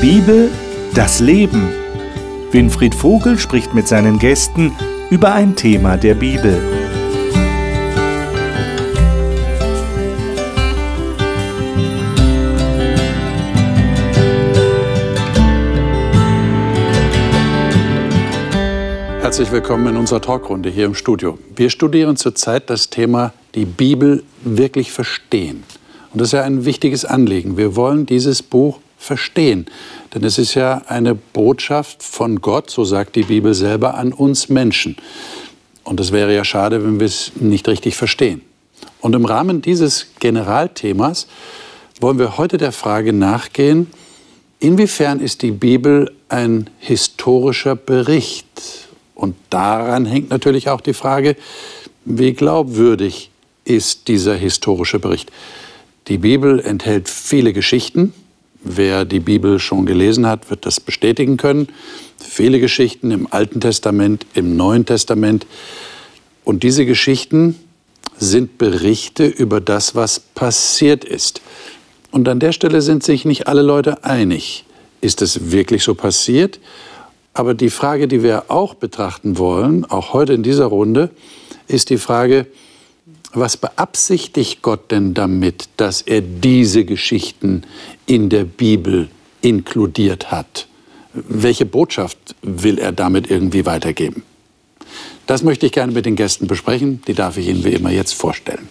Bibel, das Leben. Winfried Vogel spricht mit seinen Gästen über ein Thema der Bibel. Herzlich willkommen in unserer Talkrunde hier im Studio. Wir studieren zurzeit das Thema die Bibel wirklich verstehen. Und das ist ja ein wichtiges Anliegen. Wir wollen dieses Buch verstehen. Denn es ist ja eine Botschaft von Gott, so sagt die Bibel selber, an uns Menschen. Und es wäre ja schade, wenn wir es nicht richtig verstehen. Und im Rahmen dieses Generalthemas wollen wir heute der Frage nachgehen, inwiefern ist die Bibel ein historischer Bericht? Und daran hängt natürlich auch die Frage, wie glaubwürdig ist dieser historische Bericht? Die Bibel enthält viele Geschichten, Wer die Bibel schon gelesen hat, wird das bestätigen können. Viele Geschichten im Alten Testament, im Neuen Testament. Und diese Geschichten sind Berichte über das, was passiert ist. Und an der Stelle sind sich nicht alle Leute einig. Ist es wirklich so passiert? Aber die Frage, die wir auch betrachten wollen, auch heute in dieser Runde, ist die Frage, was beabsichtigt Gott denn damit, dass er diese Geschichten in der Bibel inkludiert hat? Welche Botschaft will er damit irgendwie weitergeben? Das möchte ich gerne mit den Gästen besprechen. Die darf ich Ihnen wie immer jetzt vorstellen.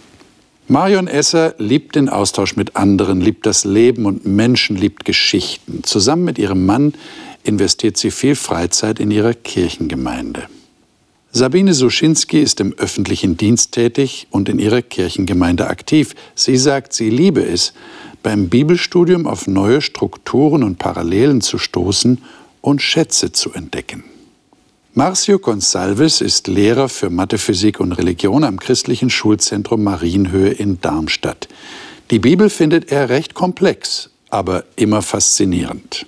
Marion Esser liebt den Austausch mit anderen, liebt das Leben und Menschen, liebt Geschichten. Zusammen mit ihrem Mann investiert sie viel Freizeit in ihrer Kirchengemeinde. Sabine Suschinski ist im öffentlichen Dienst tätig und in ihrer Kirchengemeinde aktiv. Sie sagt, sie liebe es, beim Bibelstudium auf neue Strukturen und Parallelen zu stoßen und Schätze zu entdecken. Marcio Gonsalves ist Lehrer für Mathe, Physik und Religion am christlichen Schulzentrum Marienhöhe in Darmstadt. Die Bibel findet er recht komplex, aber immer faszinierend.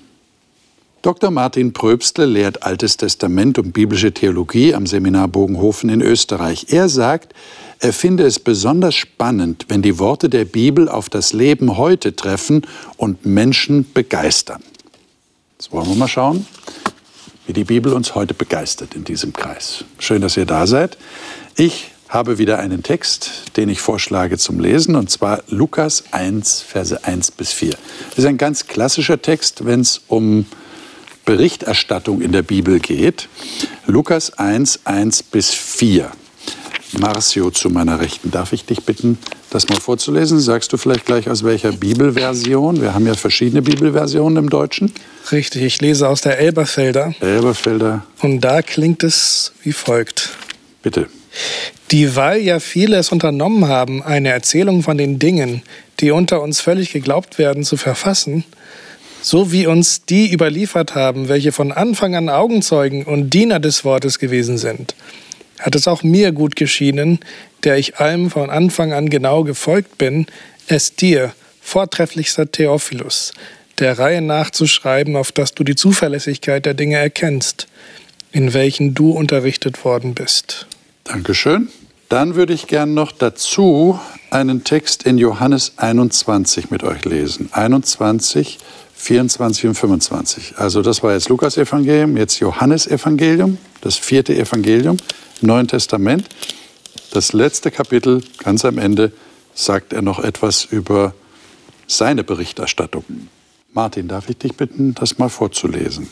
Dr. Martin Pröbstle lehrt Altes Testament und biblische Theologie am Seminar Bogenhofen in Österreich. Er sagt, er finde es besonders spannend, wenn die Worte der Bibel auf das Leben heute treffen und Menschen begeistern. Jetzt wollen wir mal schauen, wie die Bibel uns heute begeistert in diesem Kreis. Schön, dass ihr da seid. Ich habe wieder einen Text, den ich vorschlage zum Lesen, und zwar Lukas 1, Verse 1 bis 4. Das ist ein ganz klassischer Text, wenn es um Berichterstattung in der Bibel geht. Lukas 1, 1 bis 4. Marcio zu meiner Rechten. Darf ich dich bitten, das mal vorzulesen? Sagst du vielleicht gleich aus welcher Bibelversion? Wir haben ja verschiedene Bibelversionen im Deutschen. Richtig, ich lese aus der Elberfelder. Elberfelder. Und da klingt es wie folgt. Bitte. Dieweil ja viele es unternommen haben, eine Erzählung von den Dingen, die unter uns völlig geglaubt werden, zu verfassen, so wie uns die überliefert haben, welche von Anfang an Augenzeugen und Diener des Wortes gewesen sind, hat es auch mir gut geschienen, der ich allem von Anfang an genau gefolgt bin, es dir, vortrefflichster Theophilus, der Reihe nachzuschreiben, auf dass du die Zuverlässigkeit der Dinge erkennst, in welchen du unterrichtet worden bist. Dankeschön. Dann würde ich gern noch dazu einen Text in Johannes 21 mit euch lesen. 21, 24 und 25. Also das war jetzt Lukas Evangelium, jetzt Johannes Evangelium, das vierte Evangelium im Neuen Testament. Das letzte Kapitel, ganz am Ende, sagt er noch etwas über seine Berichterstattung. Martin, darf ich dich bitten, das mal vorzulesen?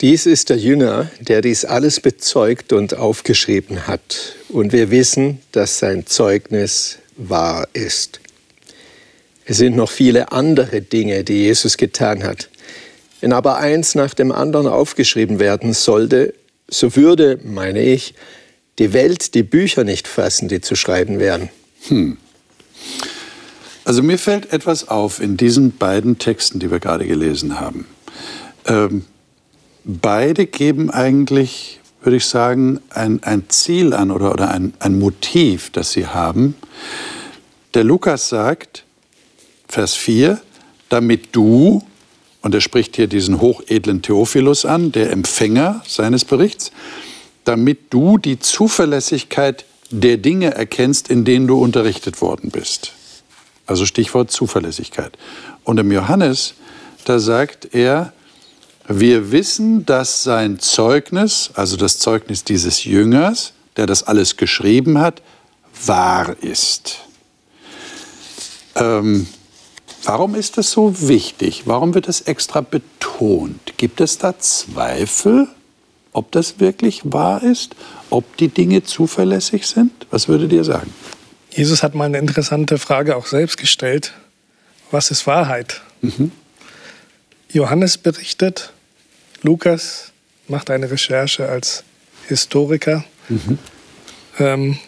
Dies ist der Jünger, der dies alles bezeugt und aufgeschrieben hat. Und wir wissen, dass sein Zeugnis wahr ist. Es sind noch viele andere Dinge, die Jesus getan hat. Wenn aber eins nach dem anderen aufgeschrieben werden sollte, so würde, meine ich, die Welt die Bücher nicht fassen, die zu schreiben wären. Hm. Also mir fällt etwas auf in diesen beiden Texten, die wir gerade gelesen haben. Ähm, beide geben eigentlich, würde ich sagen, ein, ein Ziel an oder, oder ein, ein Motiv, das sie haben. Der Lukas sagt, Vers 4, damit du, und er spricht hier diesen hochedlen Theophilus an, der Empfänger seines Berichts, damit du die Zuverlässigkeit der Dinge erkennst, in denen du unterrichtet worden bist. Also Stichwort Zuverlässigkeit. Und im Johannes, da sagt er, Wir wissen, dass sein Zeugnis, also das Zeugnis dieses Jüngers, der das alles geschrieben hat, wahr ist. Ähm, warum ist das so wichtig? Warum wird das extra betont? Gibt es da Zweifel, ob das wirklich wahr ist? Ob die Dinge zuverlässig sind? Was würdet ihr sagen? Jesus hat mal eine interessante Frage auch selbst gestellt. Was ist Wahrheit? Mhm. Johannes berichtet, Lukas macht eine Recherche als Historiker. Mhm. Ähm,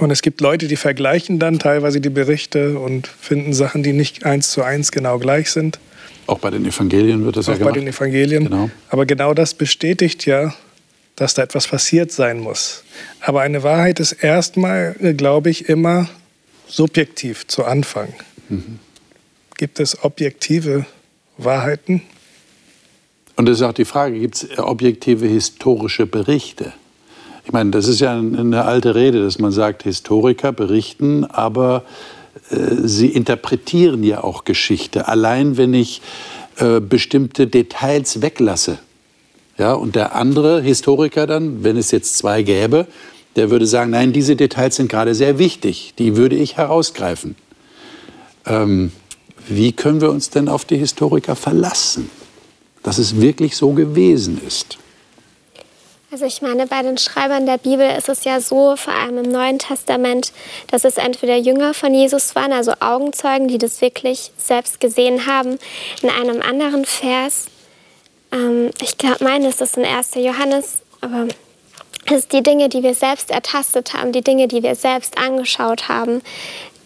und es gibt Leute, die vergleichen dann teilweise die Berichte und finden Sachen, die nicht eins zu eins genau gleich sind. Auch bei den Evangelien wird das Auch ja gemacht. bei den Evangelien. Genau. Aber genau das bestätigt ja, dass da etwas passiert sein muss. Aber eine Wahrheit ist erstmal, glaube ich, immer subjektiv zu Anfang. Mhm. Gibt es objektive Wahrheiten? Und das ist auch die Frage, gibt es objektive historische Berichte? Ich meine, das ist ja eine alte Rede, dass man sagt, Historiker berichten, aber äh, sie interpretieren ja auch Geschichte. Allein wenn ich äh, bestimmte Details weglasse. Ja, und der andere Historiker dann, wenn es jetzt zwei gäbe, der würde sagen, nein, diese Details sind gerade sehr wichtig, die würde ich herausgreifen. Ähm, wie können wir uns denn auf die Historiker verlassen, dass es wirklich so gewesen ist? Also ich meine, bei den Schreibern der Bibel ist es ja so, vor allem im Neuen Testament, dass es entweder Jünger von Jesus waren, also Augenzeugen, die das wirklich selbst gesehen haben. In einem anderen Vers, ähm, ich glaube, meine, es ist in 1. Johannes, aber es ist die Dinge, die wir selbst ertastet haben, die Dinge, die wir selbst angeschaut haben,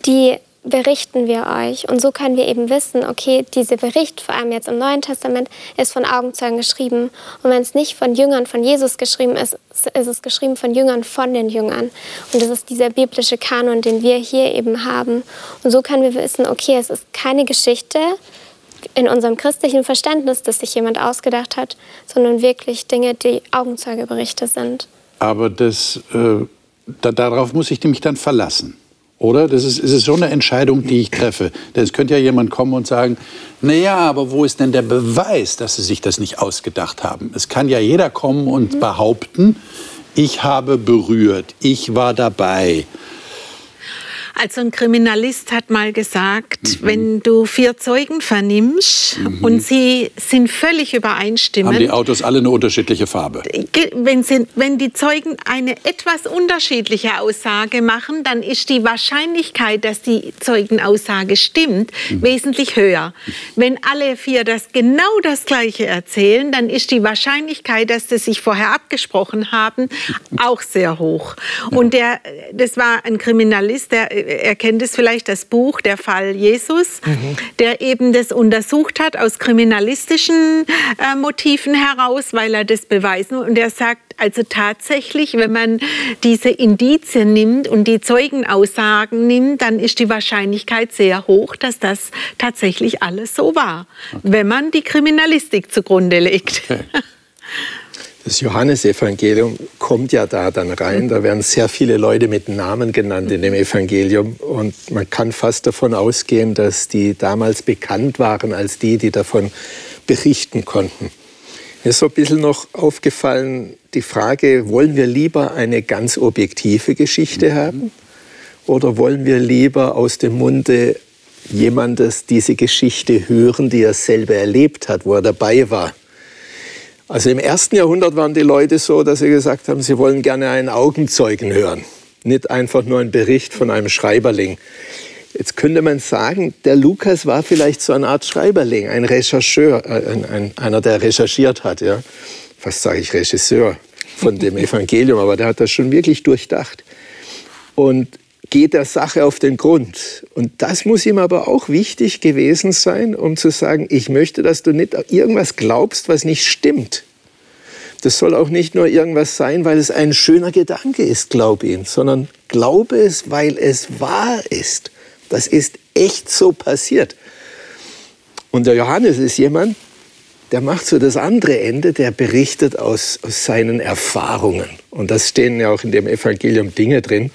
die berichten wir euch. Und so können wir eben wissen, okay, dieser Bericht, vor allem jetzt im Neuen Testament, ist von Augenzeugen geschrieben. Und wenn es nicht von Jüngern von Jesus geschrieben ist, ist es geschrieben von Jüngern von den Jüngern. Und das ist dieser biblische Kanon, den wir hier eben haben. Und so können wir wissen, okay, es ist keine Geschichte in unserem christlichen Verständnis, dass sich jemand ausgedacht hat, sondern wirklich Dinge, die Augenzeugeberichte sind. Aber das, äh, da, darauf muss ich mich dann verlassen. Oder? Das ist, ist so eine Entscheidung, die ich treffe. Denn es könnte ja jemand kommen und sagen, naja, aber wo ist denn der Beweis, dass Sie sich das nicht ausgedacht haben? Es kann ja jeder kommen und mhm. behaupten, ich habe berührt, ich war dabei. Also ein Kriminalist hat mal gesagt, mhm. wenn du vier Zeugen vernimmst mhm. und sie sind völlig übereinstimmend. Haben die Autos alle eine unterschiedliche Farbe? Wenn, sie, wenn die Zeugen eine etwas unterschiedliche Aussage machen, dann ist die Wahrscheinlichkeit, dass die Zeugenaussage stimmt, mhm. wesentlich höher. Wenn alle vier das genau das Gleiche erzählen, dann ist die Wahrscheinlichkeit, dass sie sich vorher abgesprochen haben, auch sehr hoch. Und der, das war ein Kriminalist, der er kennt es vielleicht, das Buch Der Fall Jesus, mhm. der eben das untersucht hat aus kriminalistischen äh, Motiven heraus, weil er das beweisen und er sagt, also tatsächlich, wenn man diese Indizien nimmt und die Zeugenaussagen nimmt, dann ist die Wahrscheinlichkeit sehr hoch, dass das tatsächlich alles so war, okay. wenn man die Kriminalistik zugrunde legt. Okay. Das Johannesevangelium kommt ja da dann rein. Da werden sehr viele Leute mit Namen genannt in dem Evangelium. Und man kann fast davon ausgehen, dass die damals bekannt waren als die, die davon berichten konnten. Mir ist so ein bisschen noch aufgefallen die Frage, wollen wir lieber eine ganz objektive Geschichte haben oder wollen wir lieber aus dem Munde jemandes diese Geschichte hören, die er selber erlebt hat, wo er dabei war? Also im ersten Jahrhundert waren die Leute so, dass sie gesagt haben, sie wollen gerne einen Augenzeugen hören, nicht einfach nur einen Bericht von einem Schreiberling. Jetzt könnte man sagen, der Lukas war vielleicht so eine Art Schreiberling, ein Rechercheur, äh, ein, ein, einer, der recherchiert hat. Ja. Fast sage ich Regisseur von dem Evangelium, aber der hat das schon wirklich durchdacht. Und geht der Sache auf den Grund. Und das muss ihm aber auch wichtig gewesen sein, um zu sagen, ich möchte, dass du nicht irgendwas glaubst, was nicht stimmt. Das soll auch nicht nur irgendwas sein, weil es ein schöner Gedanke ist, glaub ihn, sondern glaube es, weil es wahr ist. Das ist echt so passiert. Und der Johannes ist jemand, der macht so das andere Ende, der berichtet aus, aus seinen Erfahrungen. Und das stehen ja auch in dem Evangelium Dinge drin,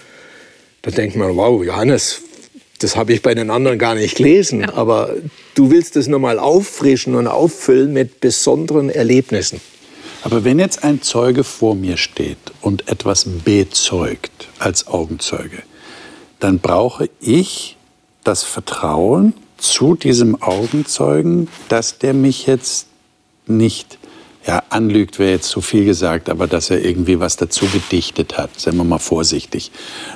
da denkt man, wow, Johannes, das habe ich bei den anderen gar nicht gelesen. Ja. Aber du willst es nochmal auffrischen und auffüllen mit besonderen Erlebnissen. Aber wenn jetzt ein Zeuge vor mir steht und etwas bezeugt als Augenzeuge, dann brauche ich das Vertrauen zu diesem Augenzeugen, dass der mich jetzt nicht ja, anlügt, wäre jetzt zu viel gesagt, aber dass er irgendwie was dazu gedichtet hat, sagen wir mal vorsichtig,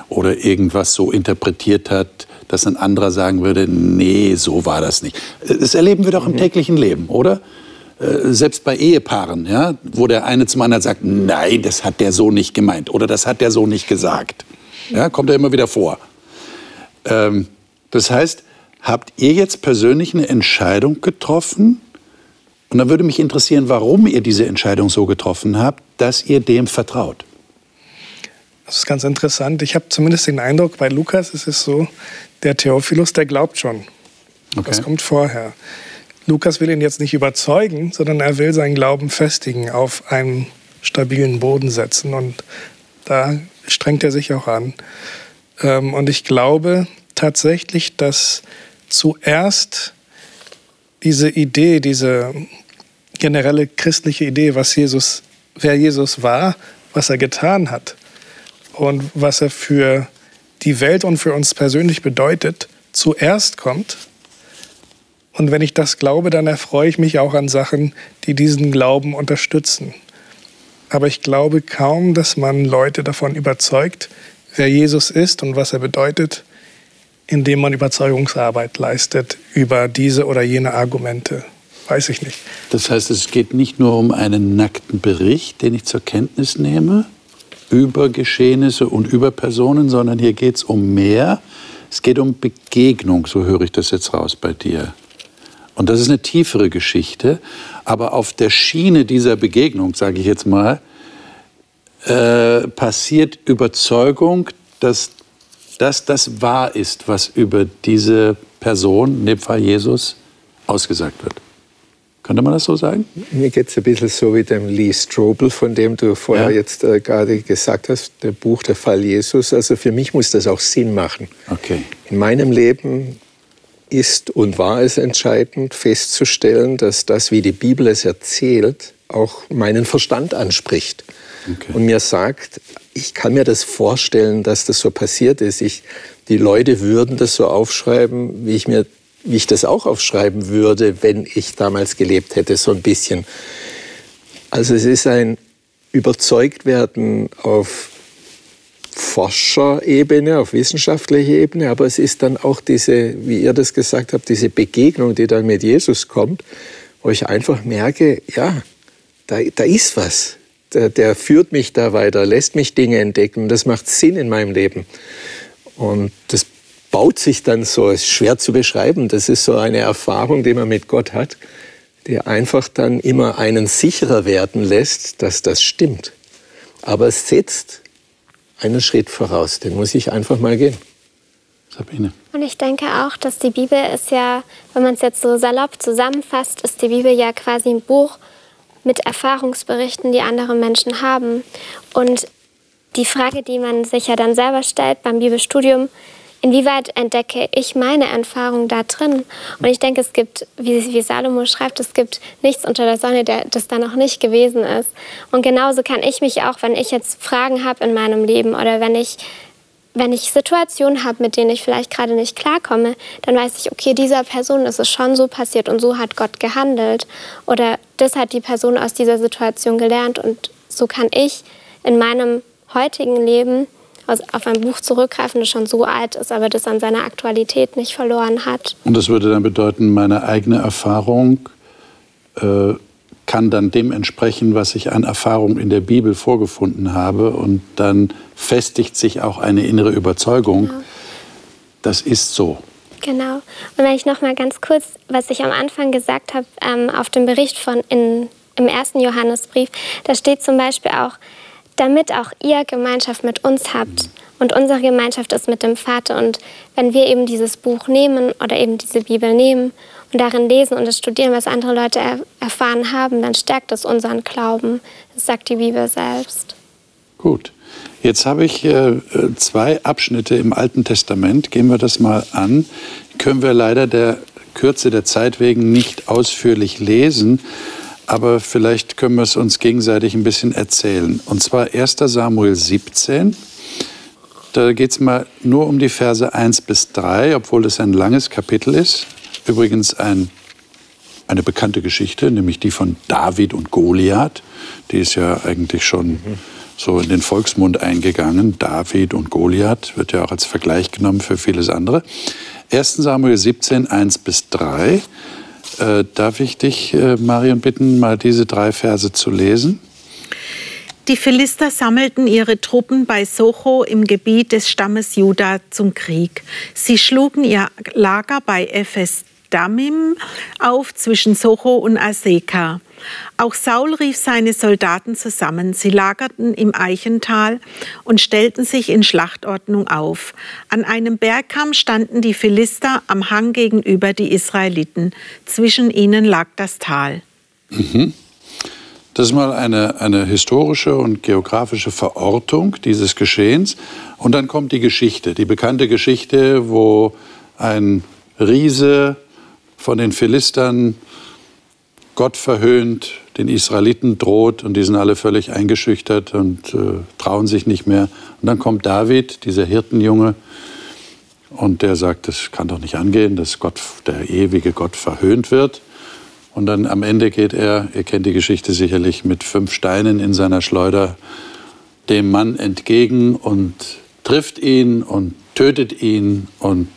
oder irgendwas so interpretiert hat, dass ein anderer sagen würde, nee, so war das nicht. Das erleben wir doch im mhm. täglichen Leben, oder? Äh, selbst bei Ehepaaren, ja, wo der eine zum anderen sagt, nein, das hat der so nicht gemeint oder das hat der so nicht gesagt. Ja, kommt ja immer wieder vor. Ähm, das heißt, habt ihr jetzt persönlich eine Entscheidung getroffen? Und dann würde mich interessieren, warum ihr diese Entscheidung so getroffen habt, dass ihr dem vertraut. Das ist ganz interessant. Ich habe zumindest den Eindruck, bei Lukas ist es so, der Theophilus, der glaubt schon. Okay. Das kommt vorher. Lukas will ihn jetzt nicht überzeugen, sondern er will seinen Glauben festigen, auf einen stabilen Boden setzen. Und da strengt er sich auch an. Ähm, und ich glaube tatsächlich, dass zuerst diese Idee, diese generelle christliche Idee, was Jesus, wer Jesus war, was er getan hat und was er für die Welt und für uns persönlich bedeutet, zuerst kommt. Und wenn ich das glaube, dann erfreue ich mich auch an Sachen, die diesen Glauben unterstützen. Aber ich glaube kaum, dass man Leute davon überzeugt, wer Jesus ist und was er bedeutet, indem man Überzeugungsarbeit leistet über diese oder jene Argumente. Weiß ich nicht. Das heißt, es geht nicht nur um einen nackten Bericht, den ich zur Kenntnis nehme, über Geschehnisse und über Personen, sondern hier geht es um mehr. Es geht um Begegnung, so höre ich das jetzt raus bei dir. Und das ist eine tiefere Geschichte, aber auf der Schiene dieser Begegnung, sage ich jetzt mal, äh, passiert Überzeugung, dass dass das wahr ist, was über diese Person, in dem Fall Jesus, ausgesagt wird. Könnte man das so sagen? Mir geht es ein bisschen so wie dem Lee Strobel, von dem du vorher ja. jetzt äh, gerade gesagt hast, der Buch Der Fall Jesus. Also für mich muss das auch Sinn machen. Okay. In meinem Leben ist und war es entscheidend festzustellen, dass das, wie die Bibel es erzählt, auch meinen Verstand anspricht. Okay. Und mir sagt, ich kann mir das vorstellen, dass das so passiert ist. Ich, die Leute würden das so aufschreiben, wie ich mir wie ich das auch aufschreiben würde, wenn ich damals gelebt hätte, so ein bisschen. Also es ist ein Überzeugtwerden auf Forscherebene, auf wissenschaftlicher Ebene, aber es ist dann auch diese, wie ihr das gesagt habt, diese Begegnung, die dann mit Jesus kommt, wo ich einfach merke, ja, da, da ist was. Der, der führt mich da weiter, lässt mich Dinge entdecken. Das macht Sinn in meinem Leben. Und das baut sich dann so, ist schwer zu beschreiben, das ist so eine Erfahrung, die man mit Gott hat, die einfach dann immer einen sicherer werden lässt, dass das stimmt. Aber es setzt einen Schritt voraus, den muss ich einfach mal gehen. Sabine. Und ich denke auch, dass die Bibel ist ja, wenn man es jetzt so salopp zusammenfasst, ist die Bibel ja quasi ein Buch mit Erfahrungsberichten, die andere Menschen haben. Und die Frage, die man sich ja dann selber stellt beim Bibelstudium, inwieweit entdecke ich meine Erfahrung da drin? Und ich denke, es gibt, wie, wie Salomo schreibt, es gibt nichts unter der Sonne, der, das da noch nicht gewesen ist. Und genauso kann ich mich auch, wenn ich jetzt Fragen habe in meinem Leben oder wenn ich wenn ich Situationen habe, mit denen ich vielleicht gerade nicht klarkomme, dann weiß ich, okay, dieser Person ist es schon so passiert und so hat Gott gehandelt. Oder das hat die Person aus dieser Situation gelernt und so kann ich in meinem heutigen Leben auf ein Buch zurückgreifen, das schon so alt ist, aber das an seiner Aktualität nicht verloren hat. Und das würde dann bedeuten, meine eigene Erfahrung äh, kann dann dem entsprechen, was ich an Erfahrung in der Bibel vorgefunden habe. Und dann festigt sich auch eine innere Überzeugung, genau. das ist so. Genau. Und wenn ich noch mal ganz kurz, was ich am Anfang gesagt habe, ähm, auf dem Bericht von in, im ersten Johannesbrief, da steht zum Beispiel auch, damit auch ihr Gemeinschaft mit uns habt. Und unsere Gemeinschaft ist mit dem Vater. Und wenn wir eben dieses Buch nehmen oder eben diese Bibel nehmen und darin lesen und das studieren, was andere Leute er erfahren haben, dann stärkt es unseren Glauben. Das sagt die Bibel selbst. Gut. Jetzt habe ich äh, zwei Abschnitte im Alten Testament. Gehen wir das mal an. Können wir leider der Kürze der Zeit wegen nicht ausführlich lesen, aber vielleicht können wir es uns gegenseitig ein bisschen erzählen. Und zwar 1 Samuel 17. Da geht es mal nur um die Verse 1 bis 3, obwohl es ein langes Kapitel ist. Übrigens ein, eine bekannte Geschichte, nämlich die von David und Goliath. Die ist ja eigentlich schon so in den Volksmund eingegangen. David und Goliath wird ja auch als Vergleich genommen für vieles andere. 1 Samuel 17, 1 bis 3. Äh, darf ich dich, äh, Marion, bitten, mal diese drei Verse zu lesen? Die Philister sammelten ihre Truppen bei Socho im Gebiet des Stammes Juda zum Krieg. Sie schlugen ihr Lager bei Ephes Damim auf zwischen Socho und Aseka. Auch Saul rief seine Soldaten zusammen. Sie lagerten im Eichental und stellten sich in Schlachtordnung auf. An einem Bergkamm standen die Philister am Hang gegenüber die Israeliten. Zwischen ihnen lag das Tal. Mhm. Das ist mal eine, eine historische und geografische Verortung dieses Geschehens. Und dann kommt die Geschichte, die bekannte Geschichte, wo ein Riese von den Philistern Gott verhöhnt, den Israeliten droht und die sind alle völlig eingeschüchtert und äh, trauen sich nicht mehr. Und dann kommt David, dieser Hirtenjunge, und der sagt, das kann doch nicht angehen, dass Gott, der ewige Gott verhöhnt wird. Und dann am Ende geht er, ihr kennt die Geschichte sicherlich, mit fünf Steinen in seiner Schleuder dem Mann entgegen und trifft ihn und tötet ihn und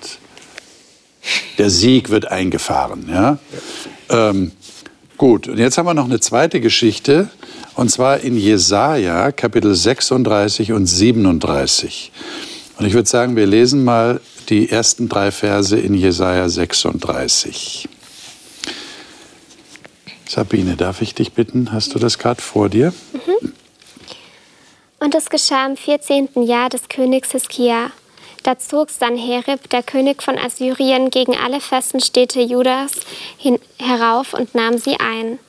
der Sieg wird eingefahren. Ja? Ähm, gut, und jetzt haben wir noch eine zweite Geschichte, und zwar in Jesaja, Kapitel 36 und 37. Und ich würde sagen, wir lesen mal die ersten drei Verse in Jesaja 36. Sabine, darf ich dich bitten? Hast du das gerade vor dir? Mhm. Und es geschah im 14. Jahr des Königs Hiskia. Da zog Sanherib, der König von Assyrien, gegen alle festen Städte Judas hin, herauf und nahm sie ein.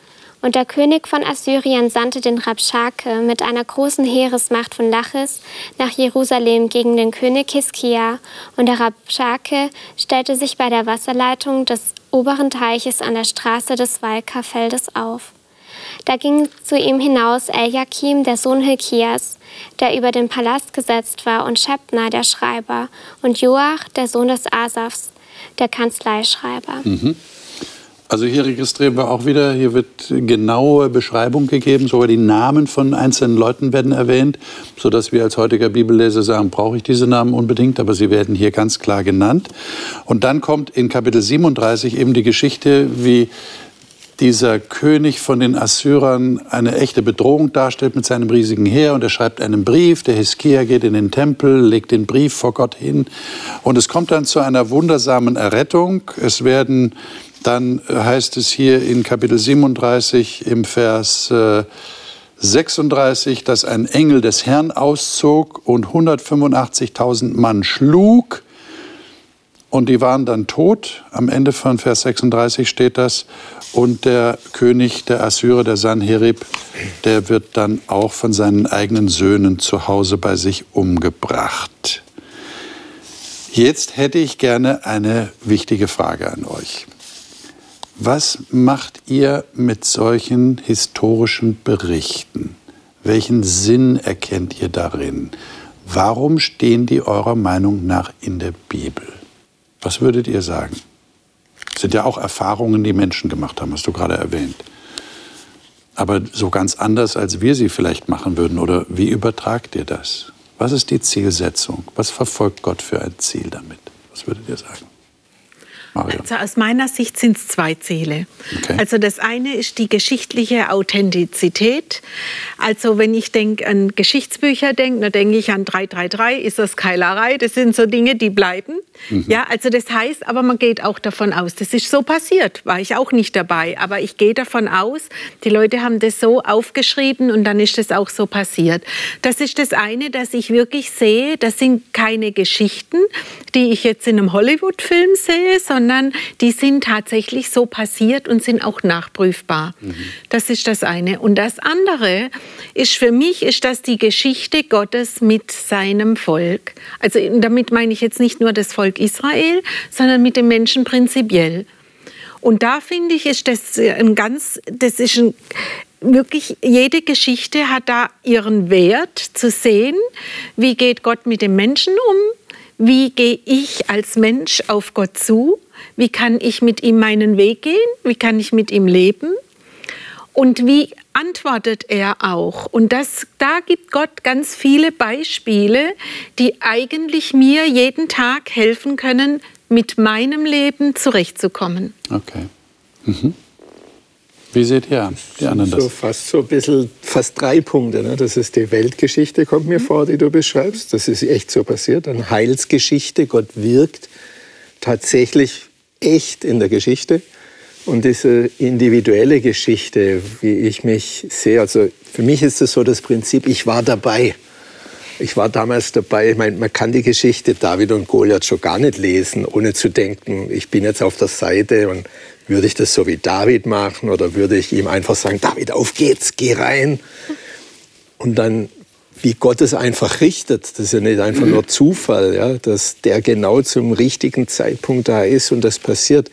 Und der König von Assyrien sandte den Rabschake mit einer großen Heeresmacht von Lachis nach Jerusalem gegen den König Hiskia. Und der Rabschake stellte sich bei der Wasserleitung des oberen Teiches an der Straße des Walkerfeldes auf. Da ging zu ihm hinaus Eliakim, der Sohn Hilkias, der über den Palast gesetzt war, und Schebna, der Schreiber, und Joach, der Sohn des Asafs, der Kanzleischreiber. Mhm. Also hier registrieren wir auch wieder, hier wird genaue Beschreibung gegeben, sogar die Namen von einzelnen Leuten werden erwähnt, sodass wir als heutiger Bibelleser sagen, brauche ich diese Namen unbedingt, aber sie werden hier ganz klar genannt. Und dann kommt in Kapitel 37 eben die Geschichte, wie dieser König von den Assyrern eine echte Bedrohung darstellt mit seinem riesigen Heer und er schreibt einen Brief, der Hiskia geht in den Tempel, legt den Brief vor Gott hin und es kommt dann zu einer wundersamen Errettung. Es werden dann heißt es hier in Kapitel 37 im Vers 36, äh, dass ein Engel des Herrn auszog und 185.000 Mann schlug und die waren dann tot. Am Ende von Vers 36 steht das. Und der König der Assyrer, der Sanherib, der wird dann auch von seinen eigenen Söhnen zu Hause bei sich umgebracht. Jetzt hätte ich gerne eine wichtige Frage an euch. Was macht ihr mit solchen historischen Berichten? Welchen Sinn erkennt ihr darin? Warum stehen die eurer Meinung nach in der Bibel? Was würdet ihr sagen? Sind ja auch Erfahrungen, die Menschen gemacht haben, hast du gerade erwähnt. Aber so ganz anders, als wir sie vielleicht machen würden. Oder wie übertragt ihr das? Was ist die Zielsetzung? Was verfolgt Gott für ein Ziel damit? Was würdet ihr sagen? Mario? Also aus meiner Sicht sind es zwei Ziele. Okay. Also das eine ist die geschichtliche Authentizität. Also wenn ich denke an Geschichtsbücher denke, dann denke ich an 333, ist das Keilerei. Das sind so Dinge, die bleiben. Mhm. Ja, also das heißt, aber man geht auch davon aus, das ist so passiert. War ich auch nicht dabei, aber ich gehe davon aus, die Leute haben das so aufgeschrieben und dann ist das auch so passiert. Das ist das eine, dass ich wirklich sehe, das sind keine Geschichten, die ich jetzt in einem Hollywood-Film sehe, sondern die sind tatsächlich so passiert und sind auch nachprüfbar. Mhm. Das ist das eine. Und das andere ist für mich, ist das die Geschichte Gottes mit seinem Volk. Also damit meine ich jetzt nicht nur das Volk Israel, sondern mit den Menschen prinzipiell. Und da finde ich, ist das ein ganz, das ist ein, wirklich, jede Geschichte hat da ihren Wert zu sehen. Wie geht Gott mit dem Menschen um? Wie gehe ich als Mensch auf Gott zu? Wie kann ich mit ihm meinen Weg gehen? Wie kann ich mit ihm leben? Und wie antwortet er auch? Und das, da gibt Gott ganz viele Beispiele, die eigentlich mir jeden Tag helfen können, mit meinem Leben zurechtzukommen. Okay. Mhm. Wie seht ihr die anderen das? So fast so ein bisschen, fast drei Punkte. Ne? Das ist die Weltgeschichte, kommt mir vor, die du beschreibst. Das ist echt so passiert. Eine Heilsgeschichte. Gott wirkt tatsächlich echt in der Geschichte. Und diese individuelle Geschichte, wie ich mich sehe, also für mich ist es so das Prinzip, ich war dabei. Ich war damals dabei, ich meine, man kann die Geschichte David und Goliath schon gar nicht lesen, ohne zu denken, ich bin jetzt auf der Seite und würde ich das so wie David machen oder würde ich ihm einfach sagen, David, auf geht's, geh rein. Und dann, wie Gott es einfach richtet, das ist ja nicht einfach nur Zufall, ja, dass der genau zum richtigen Zeitpunkt da ist und das passiert.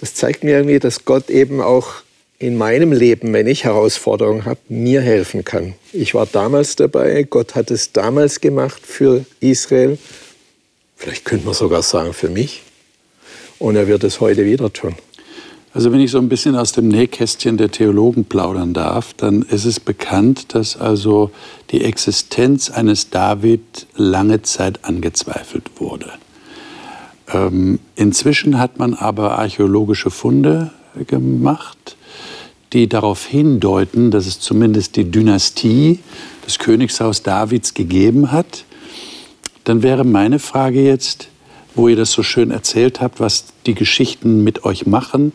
Das zeigt mir irgendwie, dass Gott eben auch in meinem Leben, wenn ich Herausforderungen habe, mir helfen kann. Ich war damals dabei, Gott hat es damals gemacht für Israel, vielleicht könnte man sogar sagen für mich, und er wird es heute wieder tun. Also wenn ich so ein bisschen aus dem Nähkästchen der Theologen plaudern darf, dann ist es bekannt, dass also die Existenz eines David lange Zeit angezweifelt wurde. Ähm, inzwischen hat man aber archäologische Funde gemacht, die darauf hindeuten, dass es zumindest die Dynastie, das Königshaus Davids gegeben hat, dann wäre meine Frage jetzt, wo ihr das so schön erzählt habt, was die Geschichten mit euch machen,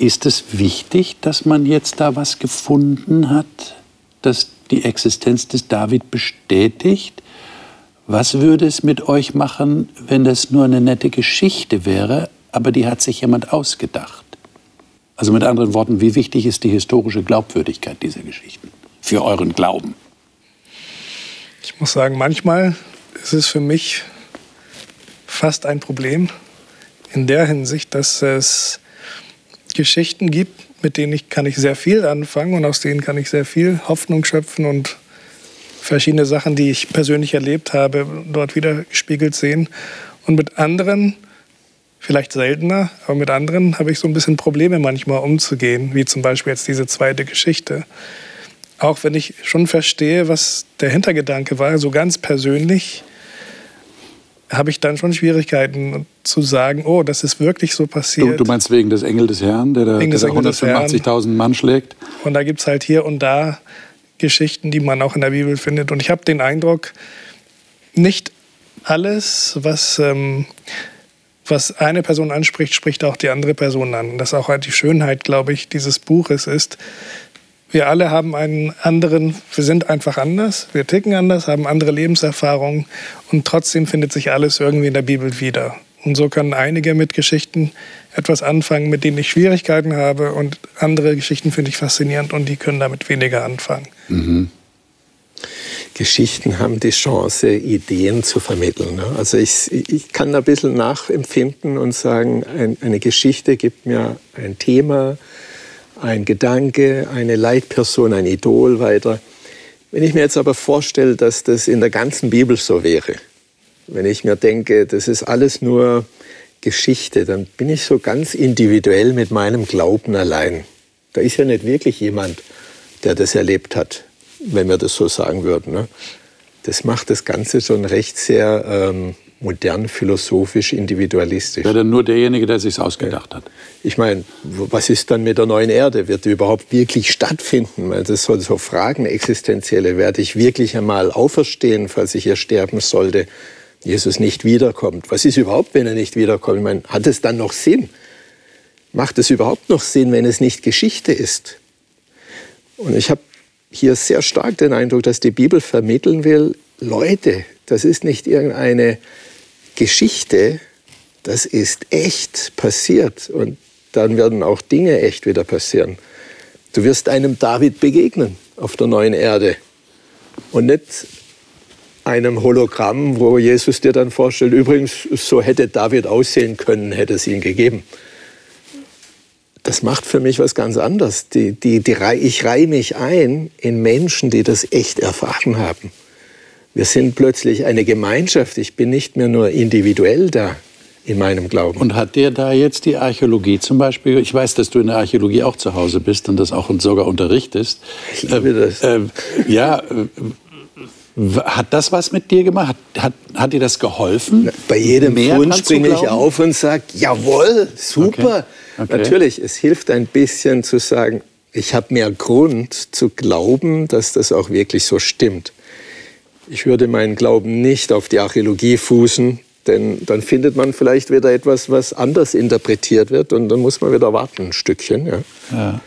ist es wichtig, dass man jetzt da was gefunden hat, das die Existenz des David bestätigt? Was würde es mit euch machen, wenn das nur eine nette Geschichte wäre, aber die hat sich jemand ausgedacht? Also mit anderen Worten, wie wichtig ist die historische Glaubwürdigkeit dieser Geschichten für euren Glauben? Ich muss sagen, manchmal ist es für mich fast ein Problem in der Hinsicht, dass es Geschichten gibt, mit denen ich, kann ich sehr viel anfangen und aus denen kann ich sehr viel Hoffnung schöpfen und verschiedene Sachen, die ich persönlich erlebt habe, dort wieder gespiegelt sehen. Und mit anderen vielleicht seltener, aber mit anderen habe ich so ein bisschen Probleme manchmal umzugehen, wie zum Beispiel jetzt diese zweite Geschichte. Auch wenn ich schon verstehe, was der Hintergedanke war, so ganz persönlich, habe ich dann schon Schwierigkeiten zu sagen, oh, das ist wirklich so passiert. Du, du meinst wegen des Engel des Herrn, der da 185.000 Mann schlägt? Und da gibt es halt hier und da Geschichten, die man auch in der Bibel findet. Und ich habe den Eindruck, nicht alles, was ähm, was eine Person anspricht, spricht auch die andere Person an. Das ist auch halt die Schönheit, glaube ich, dieses Buches ist, wir alle haben einen anderen, wir sind einfach anders, wir ticken anders, haben andere Lebenserfahrungen und trotzdem findet sich alles irgendwie in der Bibel wieder. Und so können einige mit Geschichten etwas anfangen, mit denen ich Schwierigkeiten habe und andere Geschichten finde ich faszinierend und die können damit weniger anfangen. Mhm. Geschichten haben die Chance, Ideen zu vermitteln. Ne? Also ich, ich kann ein bisschen nachempfinden und sagen, ein, eine Geschichte gibt mir ein Thema, ein Gedanke, eine Leitperson, ein Idol weiter. Wenn ich mir jetzt aber vorstelle, dass das in der ganzen Bibel so wäre, wenn ich mir denke, das ist alles nur Geschichte, dann bin ich so ganz individuell mit meinem Glauben allein. Da ist ja nicht wirklich jemand, der das erlebt hat wenn wir das so sagen würden. Ne? Das macht das Ganze schon recht sehr ähm, modern, philosophisch, individualistisch. Wäre dann nur derjenige, der sich ausgedacht hat. Ich meine, was ist dann mit der neuen Erde? Wird die überhaupt wirklich stattfinden? Weil das soll so Fragen existenzielle. Werde ich wirklich einmal auferstehen, falls ich hier sterben sollte? Jesus nicht wiederkommt. Was ist überhaupt, wenn er nicht wiederkommt? Ich meine, hat es dann noch Sinn? Macht es überhaupt noch Sinn, wenn es nicht Geschichte ist? Und ich habe hier sehr stark den Eindruck, dass die Bibel vermitteln will, Leute, das ist nicht irgendeine Geschichte, das ist echt passiert. Und dann werden auch Dinge echt wieder passieren. Du wirst einem David begegnen auf der neuen Erde und nicht einem Hologramm, wo Jesus dir dann vorstellt, übrigens, so hätte David aussehen können, hätte es ihn gegeben. das macht für mich was ganz anderes. Die, die, die, ich reihe mich ein in Menschen, die das echt erfahren haben. Wir sind plötzlich eine Gemeinschaft. Ich bin nicht mehr nur individuell da in meinem Glauben. Und hat dir da jetzt die Archäologie zum Beispiel, ich weiß, dass du in der Archäologie auch zu Hause bist und das auch und sogar unterrichtest. Ich liebe das. Äh, ja, äh, hat das was mit dir gemacht? Hat, hat, hat dir das geholfen? Bei jedem Fund springe ich auf und sage, jawohl, super. Okay. Okay. Natürlich, es hilft ein bisschen zu sagen, ich habe mehr Grund zu glauben, dass das auch wirklich so stimmt. Ich würde meinen Glauben nicht auf die Archäologie fußen, denn dann findet man vielleicht wieder etwas, was anders interpretiert wird und dann muss man wieder warten ein Stückchen. Ja. ja.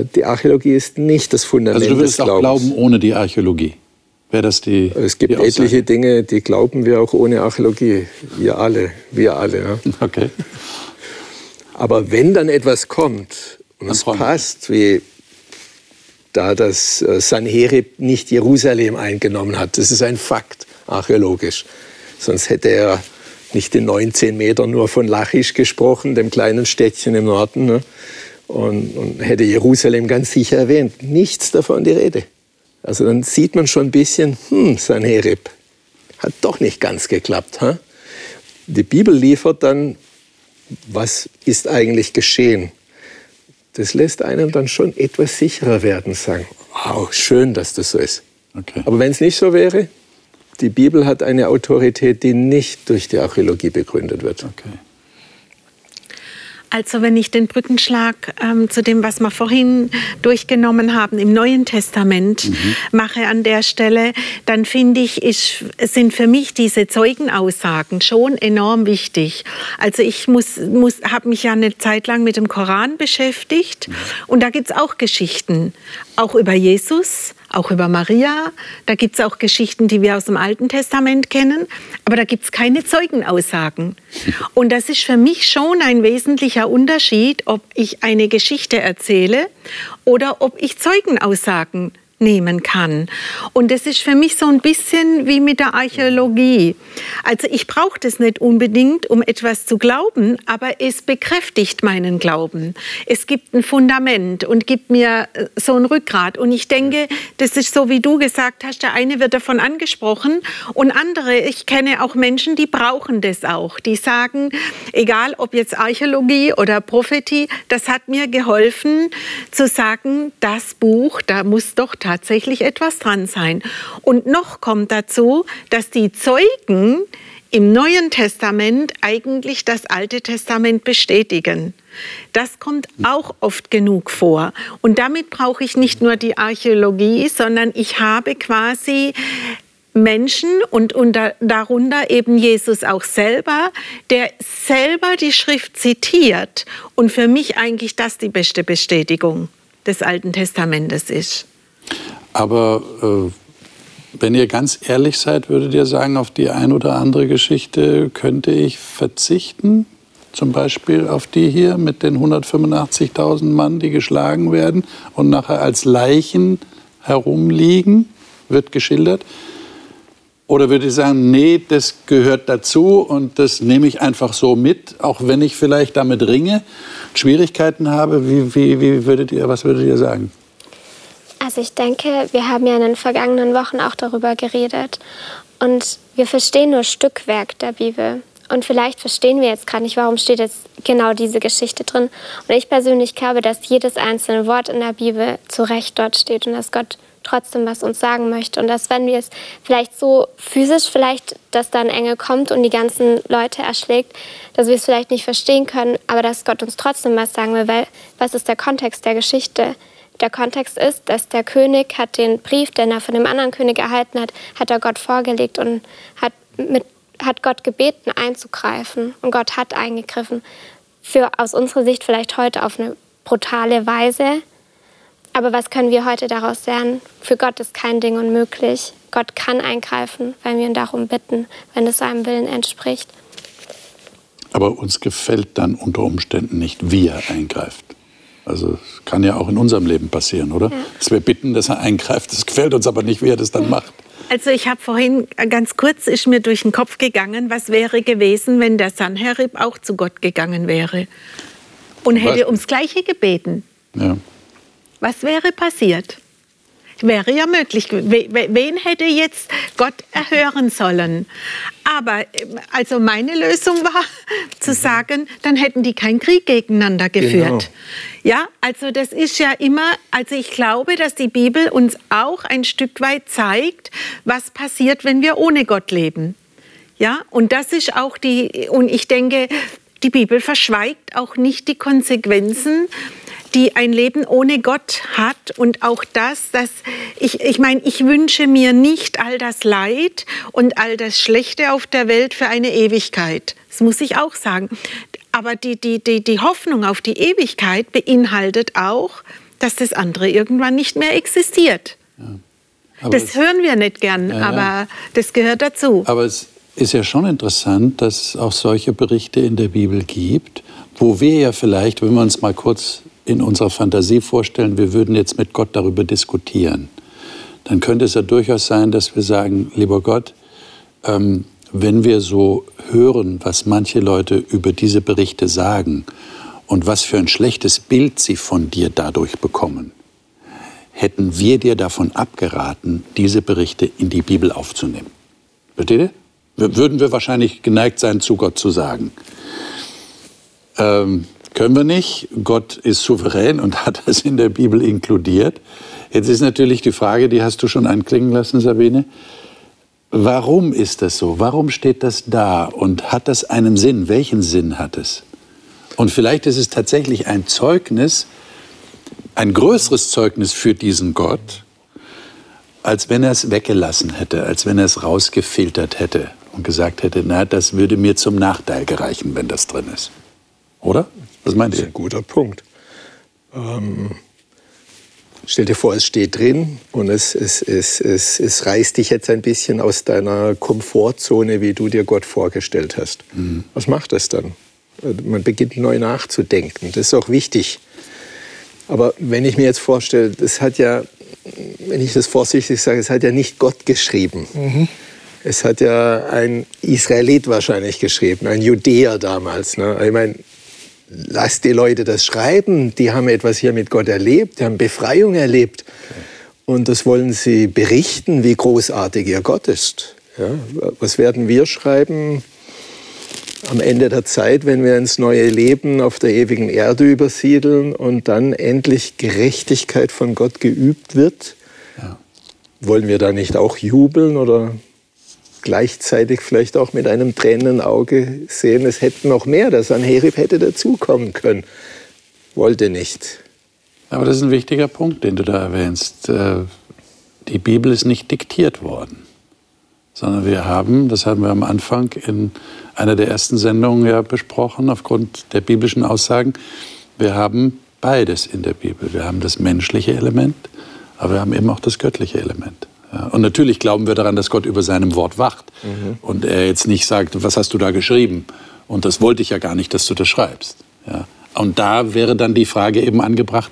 Äh, die Archäologie ist nicht das Fundament des Glaubens. Also du würdest auch glauben ohne die Archäologie? Wäre das die Es gibt die etliche Dinge, die glauben wir auch ohne Archäologie. Wir alle, wir alle. Ja. Okay. Aber wenn dann etwas kommt und es passt, wie da das äh, Sanherib nicht Jerusalem eingenommen hat, das ist ein Fakt, archäologisch. Sonst hätte er nicht in 19 Metern nur von Lachisch gesprochen, dem kleinen Städtchen im Norden, ne? und, und hätte Jerusalem ganz sicher erwähnt. Nichts davon die Rede. Also dann sieht man schon ein bisschen, hm, Sanherib, hat doch nicht ganz geklappt. Hm? Die Bibel liefert dann, was ist eigentlich geschehen. Das lässt einem dann schon etwas sicherer werden, sagen, wow, schön, dass das so ist. Okay. Aber wenn es nicht so wäre, die Bibel hat eine Autorität, die nicht durch die Archäologie begründet wird. Okay. Also wenn ich den Brückenschlag ähm, zu dem, was wir vorhin durchgenommen haben im Neuen Testament mhm. mache an der Stelle, dann finde ich, ist, sind für mich diese Zeugenaussagen schon enorm wichtig. Also ich muss, muss, habe mich ja eine Zeit lang mit dem Koran beschäftigt mhm. und da gibt es auch Geschichten, auch über Jesus, auch über Maria. Da gibt es auch Geschichten, die wir aus dem Alten Testament kennen, aber da gibt es keine Zeugenaussagen. Und das ist für mich schon ein wesentlicher Unterschied, ob ich eine Geschichte erzähle oder ob ich Zeugenaussagen nehmen kann. Und das ist für mich so ein bisschen wie mit der Archäologie. Also ich brauche das nicht unbedingt, um etwas zu glauben, aber es bekräftigt meinen Glauben. Es gibt ein Fundament und gibt mir äh, so ein Rückgrat. Und ich denke, das ist so, wie du gesagt hast, der eine wird davon angesprochen und andere, ich kenne auch Menschen, die brauchen das auch. Die sagen, egal ob jetzt Archäologie oder Prophetie, das hat mir geholfen zu sagen, das Buch, da muss doch tatsächlich etwas dran sein. Und noch kommt dazu, dass die Zeugen im Neuen Testament eigentlich das Alte Testament bestätigen. Das kommt auch oft genug vor. Und damit brauche ich nicht nur die Archäologie, sondern ich habe quasi Menschen und unter, darunter eben Jesus auch selber, der selber die Schrift zitiert und für mich eigentlich das die beste Bestätigung des Alten Testamentes ist. Aber äh, wenn ihr ganz ehrlich seid, würdet ihr sagen, auf die ein oder andere Geschichte könnte ich verzichten? Zum Beispiel auf die hier mit den 185.000 Mann, die geschlagen werden und nachher als Leichen herumliegen, wird geschildert. Oder würde ich sagen, nee, das gehört dazu und das nehme ich einfach so mit, auch wenn ich vielleicht damit ringe, Schwierigkeiten habe? Wie, wie, wie würdet ihr, was würdet ihr sagen? Also ich denke, wir haben ja in den vergangenen Wochen auch darüber geredet. Und wir verstehen nur Stückwerk der Bibel. Und vielleicht verstehen wir jetzt gerade nicht, warum steht jetzt genau diese Geschichte drin. Und ich persönlich glaube, dass jedes einzelne Wort in der Bibel zu Recht dort steht und dass Gott trotzdem was uns sagen möchte. Und dass wenn wir es vielleicht so physisch, vielleicht, dass da ein Engel kommt und die ganzen Leute erschlägt, dass wir es vielleicht nicht verstehen können, aber dass Gott uns trotzdem was sagen will, weil was ist der Kontext der Geschichte? Der Kontext ist, dass der König hat den Brief, den er von dem anderen König erhalten hat, hat er Gott vorgelegt und hat, mit, hat Gott gebeten, einzugreifen. Und Gott hat eingegriffen. Für aus unserer Sicht vielleicht heute auf eine brutale Weise. Aber was können wir heute daraus lernen? Für Gott ist kein Ding unmöglich. Gott kann eingreifen, wenn wir ihn darum bitten, wenn es seinem Willen entspricht. Aber uns gefällt dann unter Umständen nicht, wie er eingreift. Also es kann ja auch in unserem Leben passieren, oder? Ja. Dass wir bitten, dass er eingreift. Das gefällt uns aber nicht, wie er das dann macht. Also ich habe vorhin äh, ganz kurz ist mir durch den Kopf gegangen, was wäre gewesen, wenn der Sanherib auch zu Gott gegangen wäre. und hätte ums Gleiche gebeten. Ja. Was wäre passiert? Wäre ja möglich. Wen hätte jetzt Gott erhören sollen? Aber also meine Lösung war zu sagen, dann hätten die keinen Krieg gegeneinander geführt. Genau. Ja, also das ist ja immer, also ich glaube, dass die Bibel uns auch ein Stück weit zeigt, was passiert, wenn wir ohne Gott leben. Ja, und das ist auch die, und ich denke, die Bibel verschweigt auch nicht die Konsequenzen die ein Leben ohne Gott hat und auch das, dass ich, ich meine, ich wünsche mir nicht all das Leid und all das Schlechte auf der Welt für eine Ewigkeit. Das muss ich auch sagen. Aber die, die, die, die Hoffnung auf die Ewigkeit beinhaltet auch, dass das andere irgendwann nicht mehr existiert. Ja. Das hören wir nicht gern, ja, ja. aber das gehört dazu. Aber es ist ja schon interessant, dass es auch solche Berichte in der Bibel gibt, wo wir ja vielleicht, wenn wir uns mal kurz in unserer Fantasie vorstellen, wir würden jetzt mit Gott darüber diskutieren, dann könnte es ja durchaus sein, dass wir sagen, lieber Gott, ähm, wenn wir so hören, was manche Leute über diese Berichte sagen und was für ein schlechtes Bild sie von dir dadurch bekommen, hätten wir dir davon abgeraten, diese Berichte in die Bibel aufzunehmen. Versteht ihr? Würden wir wahrscheinlich geneigt sein, zu Gott zu sagen. Ähm, können wir nicht. Gott ist souverän und hat das in der Bibel inkludiert. Jetzt ist natürlich die Frage, die hast du schon anklingen lassen, Sabine. Warum ist das so? Warum steht das da? Und hat das einen Sinn? Welchen Sinn hat es? Und vielleicht ist es tatsächlich ein Zeugnis, ein größeres Zeugnis für diesen Gott, als wenn er es weggelassen hätte, als wenn er es rausgefiltert hätte und gesagt hätte, na, das würde mir zum Nachteil gereichen, wenn das drin ist. Oder? Was meint ihr? Das ist ein guter Punkt. Ähm, stell dir vor, es steht drin und es, es, es, es, es reißt dich jetzt ein bisschen aus deiner Komfortzone, wie du dir Gott vorgestellt hast. Mhm. Was macht das dann? Man beginnt neu nachzudenken. Das ist auch wichtig. Aber wenn ich mir jetzt vorstelle, das hat ja, wenn ich das vorsichtig sage, es hat ja nicht Gott geschrieben. Mhm. Es hat ja ein Israelit wahrscheinlich geschrieben, ein Judäer damals. Ne? Ich meine, lass die Leute das schreiben. Die haben etwas hier mit Gott erlebt, die haben Befreiung erlebt. Und das wollen sie berichten, wie großartig ihr Gott ist. Ja, was werden wir schreiben am Ende der Zeit, wenn wir ins neue Leben auf der ewigen Erde übersiedeln und dann endlich Gerechtigkeit von Gott geübt wird? Ja. Wollen wir da nicht auch jubeln oder gleichzeitig vielleicht auch mit einem tränenden Auge sehen, es hätte noch mehr, das an Herib hätte dazukommen können. Wollte nicht. Aber das ist ein wichtiger Punkt, den du da erwähnst. Äh, die Bibel ist nicht diktiert worden, sondern wir haben, das haben wir am Anfang in einer der ersten Sendungen ja besprochen, aufgrund der biblischen Aussagen, wir haben beides in der Bibel. Wir haben das menschliche Element, aber wir haben eben auch das göttliche Element. Und natürlich glauben wir daran, dass Gott über seinem Wort wacht mhm. und er jetzt nicht sagt, was hast du da geschrieben? Und das wollte ich ja gar nicht, dass du das schreibst. Ja. Und da wäre dann die Frage eben angebracht,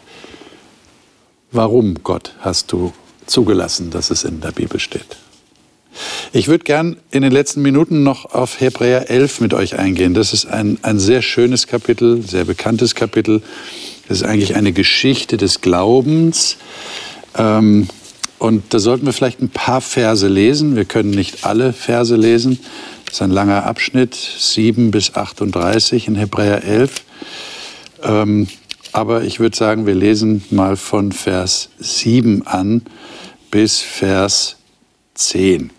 warum Gott hast du zugelassen, dass es in der Bibel steht? Ich würde gern in den letzten Minuten noch auf Hebräer 11 mit euch eingehen. Das ist ein, ein sehr schönes Kapitel, sehr bekanntes Kapitel. Das ist eigentlich eine Geschichte des Glaubens. Ähm, und da sollten wir vielleicht ein paar Verse lesen. Wir können nicht alle Verse lesen. Das ist ein langer Abschnitt, 7 bis 38 in Hebräer 11. Ähm, aber ich würde sagen, wir lesen mal von Vers 7 an bis Vers 10.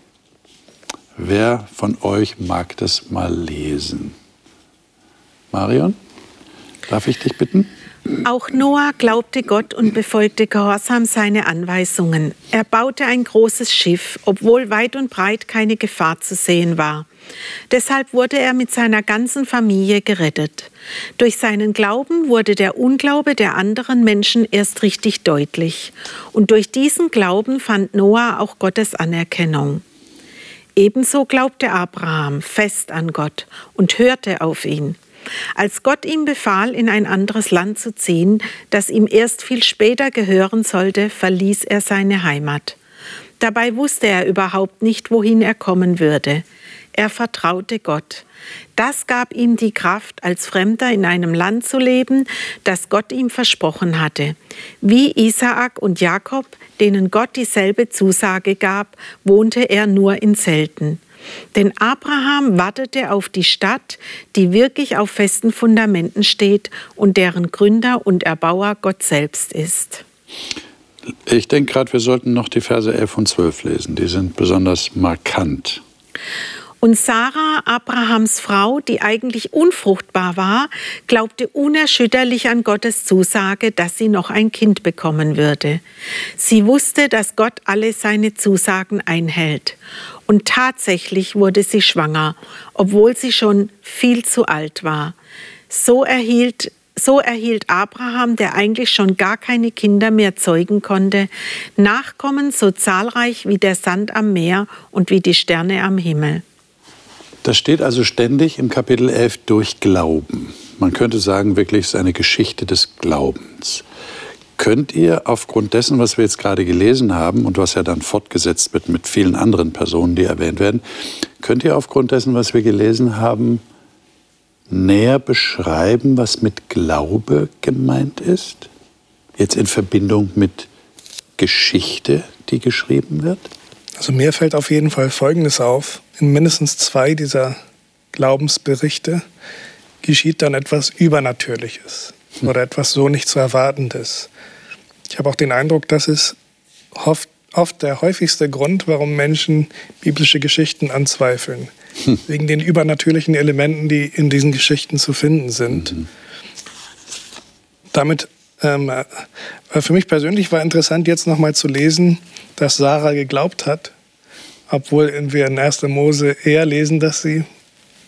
Wer von euch mag das mal lesen? Marion, darf ich dich bitten? Auch Noah glaubte Gott und befolgte gehorsam seine Anweisungen. Er baute ein großes Schiff, obwohl weit und breit keine Gefahr zu sehen war. Deshalb wurde er mit seiner ganzen Familie gerettet. Durch seinen Glauben wurde der Unglaube der anderen Menschen erst richtig deutlich. Und durch diesen Glauben fand Noah auch Gottes Anerkennung. Ebenso glaubte Abraham fest an Gott und hörte auf ihn. Als Gott ihm befahl, in ein anderes Land zu ziehen, das ihm erst viel später gehören sollte, verließ er seine Heimat. Dabei wusste er überhaupt nicht, wohin er kommen würde. er vertraute Gott. Das gab ihm die Kraft, als Fremder in einem Land zu leben, das Gott ihm versprochen hatte. Wie Isaak und Jakob, denen Gott dieselbe Zusage gab, wohnte er nur in Zelten. Denn Abraham wartete auf die Stadt, die wirklich auf festen Fundamenten steht und deren Gründer und Erbauer Gott selbst ist. Ich denke gerade, wir sollten noch die Verse 11 und 12 lesen. Die sind besonders markant. Und Sarah, Abrahams Frau, die eigentlich unfruchtbar war, glaubte unerschütterlich an Gottes Zusage, dass sie noch ein Kind bekommen würde. Sie wusste, dass Gott alle seine Zusagen einhält. Und tatsächlich wurde sie schwanger, obwohl sie schon viel zu alt war. So erhielt so erhielt Abraham, der eigentlich schon gar keine Kinder mehr zeugen konnte, Nachkommen so zahlreich wie der Sand am Meer und wie die Sterne am Himmel. Das steht also ständig im Kapitel 11 durch Glauben. Man könnte sagen, wirklich ist eine Geschichte des Glaubens. Könnt ihr aufgrund dessen, was wir jetzt gerade gelesen haben und was ja dann fortgesetzt wird mit vielen anderen Personen, die erwähnt werden, könnt ihr aufgrund dessen, was wir gelesen haben, näher beschreiben, was mit Glaube gemeint ist? Jetzt in Verbindung mit Geschichte, die geschrieben wird? Also mir fällt auf jeden Fall Folgendes auf. In mindestens zwei dieser Glaubensberichte geschieht dann etwas Übernatürliches hm. oder etwas so nicht zu erwartendes. Ich habe auch den Eindruck, dass es oft, oft der häufigste Grund, warum Menschen biblische Geschichten anzweifeln. Hm. Wegen den übernatürlichen Elementen, die in diesen Geschichten zu finden sind. Mhm. Damit ähm, äh, für mich persönlich war interessant, jetzt nochmal zu lesen, dass Sarah geglaubt hat, obwohl wir in 1. Mose eher lesen, dass sie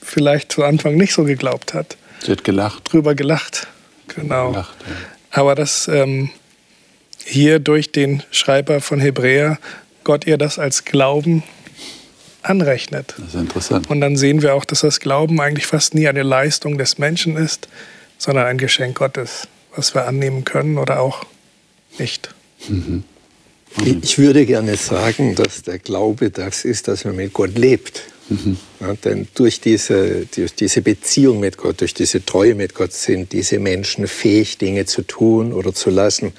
vielleicht zu Anfang nicht so geglaubt hat. Sie hat gelacht. Drüber gelacht, genau. Gelacht, ja. Aber dass ähm, hier durch den Schreiber von Hebräer Gott ihr das als Glauben anrechnet. Das ist interessant. Und dann sehen wir auch, dass das Glauben eigentlich fast nie eine Leistung des Menschen ist, sondern ein Geschenk Gottes, was wir annehmen können oder auch nicht. Mhm. Ich würde gerne sagen, dass der Glaube das ist, dass man mit Gott lebt. Mhm. Ja, denn durch diese, durch diese Beziehung mit Gott, durch diese Treue mit Gott sind diese Menschen fähig, Dinge zu tun oder zu lassen.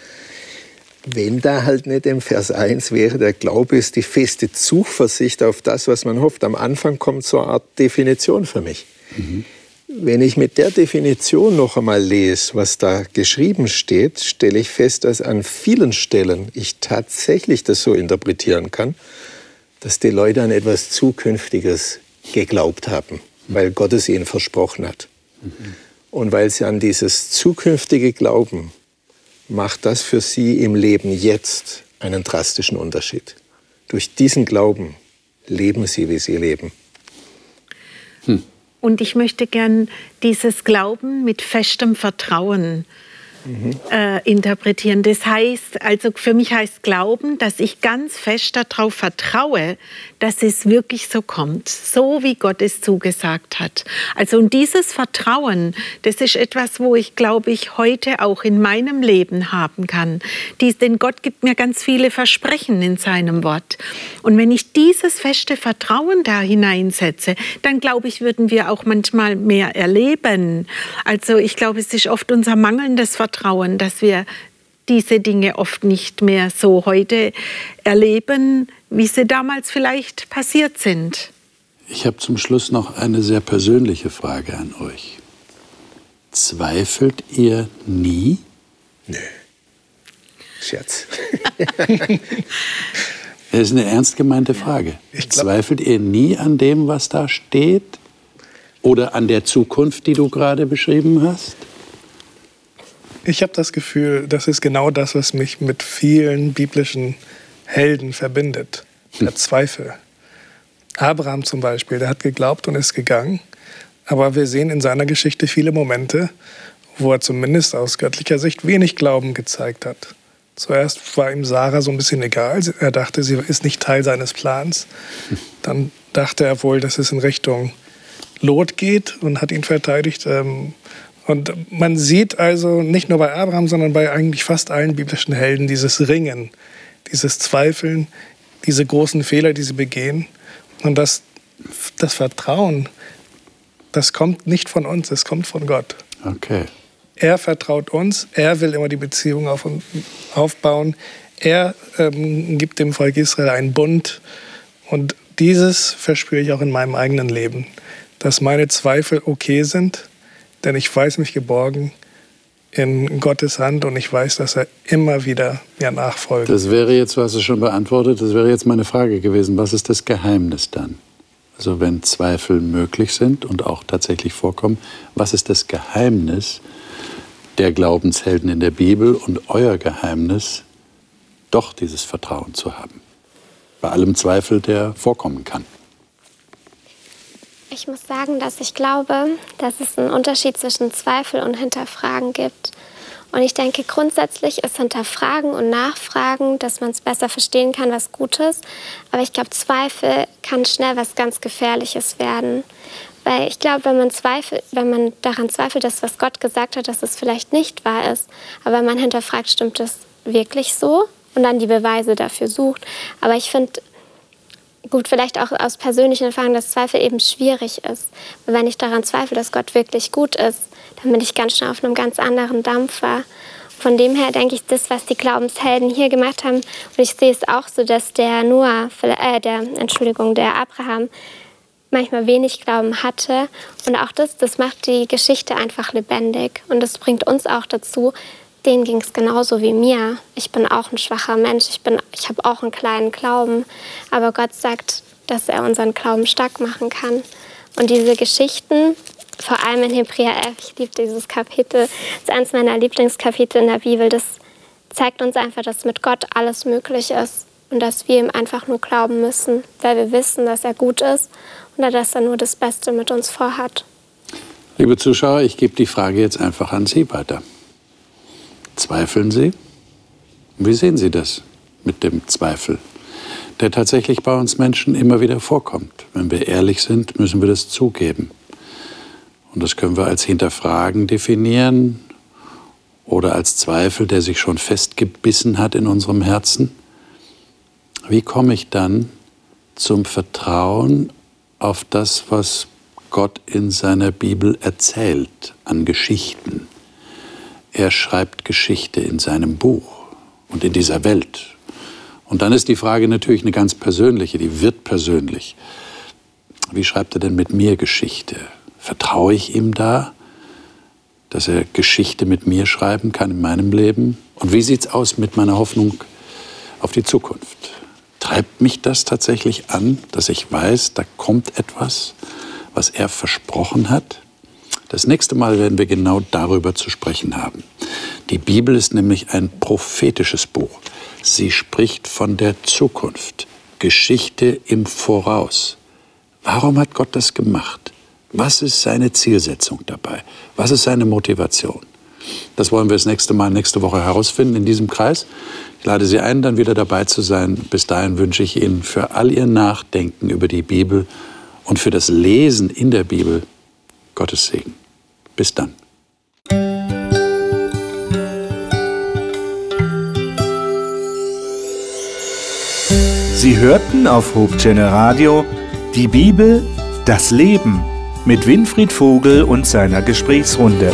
Wenn da halt nicht im Vers 1 wäre, der Glaube ist die feste Zuversicht auf das, was man hofft. Am Anfang kommt so eine Art Definition für mich. Mhm. Wenn ich mit der Definition noch einmal lese, was da geschrieben steht, stelle ich fest, dass an vielen Stellen ich tatsächlich das so interpretieren kann, dass die Leute an etwas Zukünftiges geglaubt haben, weil Gott es ihnen versprochen hat. Und weil sie an dieses zukünftige Glauben, macht das für sie im Leben jetzt einen drastischen Unterschied. Durch diesen Glauben leben sie, wie sie leben. Hm. Und ich möchte gern dieses Glauben mit festem Vertrauen äh, interpretieren. Das heißt, also für mich heißt Glauben, dass ich ganz fest darauf vertraue, dass es wirklich so kommt, so wie Gott es zugesagt hat. Also und dieses Vertrauen, das ist etwas, wo ich glaube ich heute auch in meinem Leben haben kann. Dies, denn Gott gibt mir ganz viele Versprechen in seinem Wort. Und wenn ich dieses feste Vertrauen da hineinsetze, dann glaube ich, würden wir auch manchmal mehr erleben. Also ich glaube, es ist oft unser mangelndes Vertrauen Vertrauen, dass wir diese Dinge oft nicht mehr so heute erleben, wie sie damals vielleicht passiert sind. Ich habe zum Schluss noch eine sehr persönliche Frage an euch. Zweifelt ihr nie? Nö. Scherz. Das ist eine ernst gemeinte Frage. Zweifelt ihr nie an dem, was da steht? Oder an der Zukunft, die du gerade beschrieben hast? Ich habe das Gefühl, das ist genau das, was mich mit vielen biblischen Helden verbindet. Der hm. Zweifel. Abraham zum Beispiel, der hat geglaubt und ist gegangen. Aber wir sehen in seiner Geschichte viele Momente, wo er zumindest aus göttlicher Sicht wenig Glauben gezeigt hat. Zuerst war ihm Sarah so ein bisschen egal. Er dachte, sie ist nicht Teil seines Plans. Hm. Dann dachte er wohl, dass es in Richtung Lot geht und hat ihn verteidigt. Und man sieht also nicht nur bei Abraham, sondern bei eigentlich fast allen biblischen Helden dieses Ringen, dieses Zweifeln, diese großen Fehler, die sie begehen. Und das das Vertrauen, das kommt nicht von uns, es kommt von Gott. Okay. Er vertraut uns, er will immer die Beziehung auf, aufbauen, er ähm, gibt dem Volk Israel einen Bund und dieses verspüre ich auch in meinem eigenen Leben, dass meine Zweifel okay sind, denn ich weiß mich geborgen in Gottes Hand und ich weiß, dass er immer wieder mir nachfolgt. Das wäre jetzt, hast es schon beantwortet, das wäre jetzt meine Frage gewesen, was ist das Geheimnis dann? Also wenn Zweifel möglich sind und auch tatsächlich vorkommen, was ist das Geheimnis der Glaubenshelden in der Bibel und euer Geheimnis, doch dieses Vertrauen zu haben? Bei allem Zweifel, der vorkommen kann. Ich muss sagen, dass ich glaube, dass es einen Unterschied zwischen Zweifel und Hinterfragen gibt. Und ich denke, grundsätzlich ist Hinterfragen und Nachfragen, dass man es besser verstehen kann, was Gutes. Aber ich glaube, Zweifel kann schnell was ganz Gefährliches werden. Weil ich glaube, wenn man, zweifelt, wenn man daran zweifelt, dass was Gott gesagt hat, dass es vielleicht nicht wahr ist, aber man hinterfragt, stimmt das wirklich so? Und dann die Beweise dafür sucht. Aber ich finde, gut, vielleicht auch aus persönlichen Erfahrungen, dass Zweifel eben schwierig ist. Weil wenn ich daran zweifle, dass Gott wirklich gut ist, dann bin ich ganz schnell auf einem ganz anderen Dampfer. Von dem her denke ich, das, was die Glaubenshelden hier gemacht haben, und ich sehe es auch so, dass der Noah, äh, der, Entschuldigung, der Abraham manchmal wenig Glauben hatte. Und auch das, das macht die Geschichte einfach lebendig. Und das bringt uns auch dazu, denen ging es genauso wie mir. Ich bin auch ein schwacher Mensch, ich, ich habe auch einen kleinen Glauben. Aber Gott sagt, dass er unseren Glauben stark machen kann. Und diese Geschichten, vor allem in Hebräer 11, ich liebe dieses Kapitel, das ist eines meiner Lieblingskapitel in der Bibel, das zeigt uns einfach, dass mit Gott alles möglich ist und dass wir ihm einfach nur glauben müssen, weil wir wissen, dass er gut ist und dass er nur das Beste mit uns vorhat. Liebe Zuschauer, ich gebe die Frage jetzt einfach an Sie weiter. Zweifeln Sie? Wie sehen Sie das mit dem Zweifel, der tatsächlich bei uns Menschen immer wieder vorkommt? Wenn wir ehrlich sind, müssen wir das zugeben. Und das können wir als Hinterfragen definieren oder als Zweifel, der sich schon festgebissen hat in unserem Herzen. Wie komme ich dann zum Vertrauen auf das, was Gott in seiner Bibel erzählt an Geschichten? Er schreibt Geschichte in seinem Buch und in dieser Welt. Und dann ist die Frage natürlich eine ganz persönliche, die wird persönlich. Wie schreibt er denn mit mir Geschichte? Vertraue ich ihm da, dass er Geschichte mit mir schreiben kann in meinem Leben? Und wie sieht es aus mit meiner Hoffnung auf die Zukunft? Treibt mich das tatsächlich an, dass ich weiß, da kommt etwas, was er versprochen hat? Das nächste Mal werden wir genau darüber zu sprechen haben. Die Bibel ist nämlich ein prophetisches Buch. Sie spricht von der Zukunft, Geschichte im Voraus. Warum hat Gott das gemacht? Was ist seine Zielsetzung dabei? Was ist seine Motivation? Das wollen wir das nächste Mal, nächste Woche herausfinden in diesem Kreis. Ich lade Sie ein, dann wieder dabei zu sein. Bis dahin wünsche ich Ihnen für all Ihr Nachdenken über die Bibel und für das Lesen in der Bibel Gottes Segen. Bis dann. Sie hörten auf Hope Radio die Bibel, das Leben mit Winfried Vogel und seiner Gesprächsrunde.